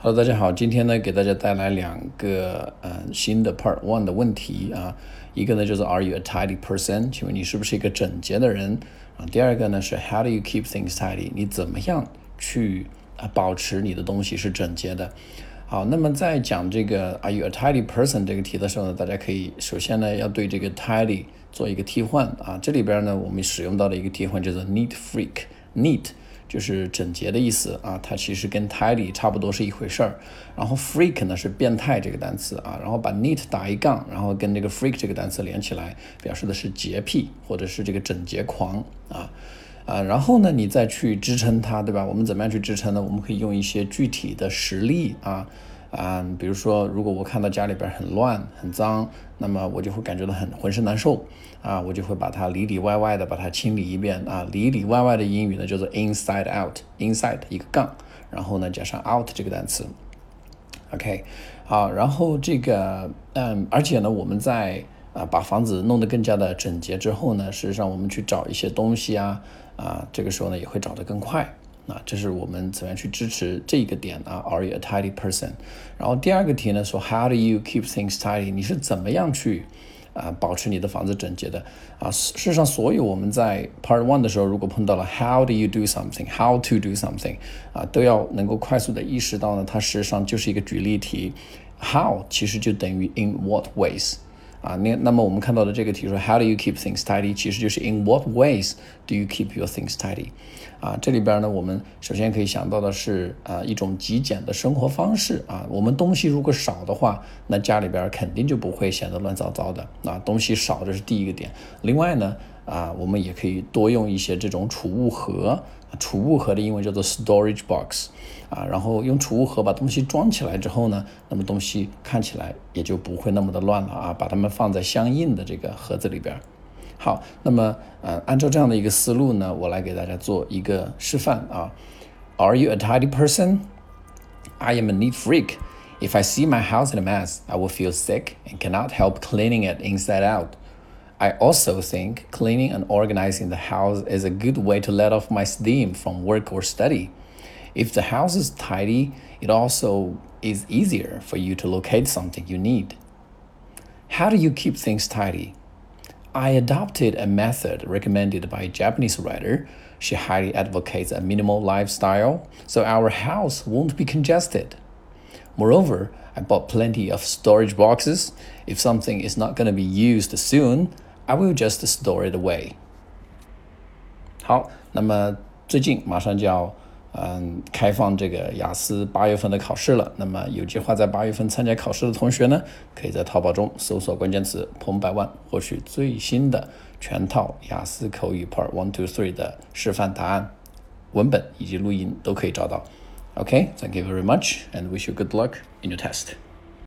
Hello，大家好，今天呢给大家带来两个嗯新的 Part One 的问题啊，一个呢就是 Are you a tidy person？请问你是不是一个整洁的人啊？第二个呢是 How do you keep things tidy？你怎么样去啊保持你的东西是整洁的？好，那么在讲这个 Are you a tidy person 这个题的时候呢，大家可以首先呢要对这个 tidy 做一个替换啊，这里边呢我们使用到的一个替换叫做 neat freak，neat。就是整洁的意思啊，它其实跟 tidy 差不多是一回事儿。然后 freak 呢是变态这个单词啊，然后把 neat 打一杠，然后跟这个 freak 这个单词连起来，表示的是洁癖或者是这个整洁狂啊啊。然后呢，你再去支撑它，对吧？我们怎么样去支撑呢？我们可以用一些具体的实例啊。啊，比如说，如果我看到家里边很乱、很脏，那么我就会感觉到很浑身难受啊，我就会把它里里外外的把它清理一遍啊。里里外外的英语呢叫做 inside out，inside 一个杠，然后呢加上 out 这个单词。OK，好，然后这个嗯，而且呢，我们在啊把房子弄得更加的整洁之后呢，事实上我们去找一些东西啊啊，这个时候呢也会找得更快。啊，这是我们怎么样去支持这一个点啊？Are you a tidy person？然后第二个题呢说，How do you keep things tidy？你是怎么样去啊保持你的房子整洁的？啊，事实上，所有我们在 Part One 的时候，如果碰到了 How do you do something？How to do something？啊，都要能够快速的意识到呢，它事实上就是一个举例题。How 其实就等于 In what ways？啊，那那么我们看到的这个题说，How do you keep things tidy？其实就是 In what ways do you keep your things tidy？啊，这里边呢，我们首先可以想到的是啊，一种极简的生活方式啊。我们东西如果少的话，那家里边肯定就不会显得乱糟糟的。啊，东西少这是第一个点。另外呢，啊，我们也可以多用一些这种储物盒。储物盒的英文叫做 storage box，啊，然后用储物盒把东西装起来之后呢，那么东西看起来也就不会那么的乱了啊，把它们放在相应的这个盒子里边。好，那么呃，按照这样的一个思路呢，我来给大家做一个示范啊。Are you a tidy person? I am a neat freak. If I see my house in a mess, I will feel sick and cannot help cleaning it inside out. I also think cleaning and organizing the house is a good way to let off my steam from work or study. If the house is tidy, it also is easier for you to locate something you need. How do you keep things tidy? I adopted a method recommended by a Japanese writer. She highly advocates a minimal lifestyle, so our house won't be congested. Moreover, I bought plenty of storage boxes. If something is not going to be used soon, I will just store it away。好，那么最近马上就要嗯开放这个雅思八月份的考试了。那么有计划在八月份参加考试的同学呢，可以在淘宝中搜索关键词“彭百万”，获取最新的全套雅思口语 Part One Two Three 的示范答案、文本以及录音都可以找到。OK，Thank you very much and wish you good luck in your test.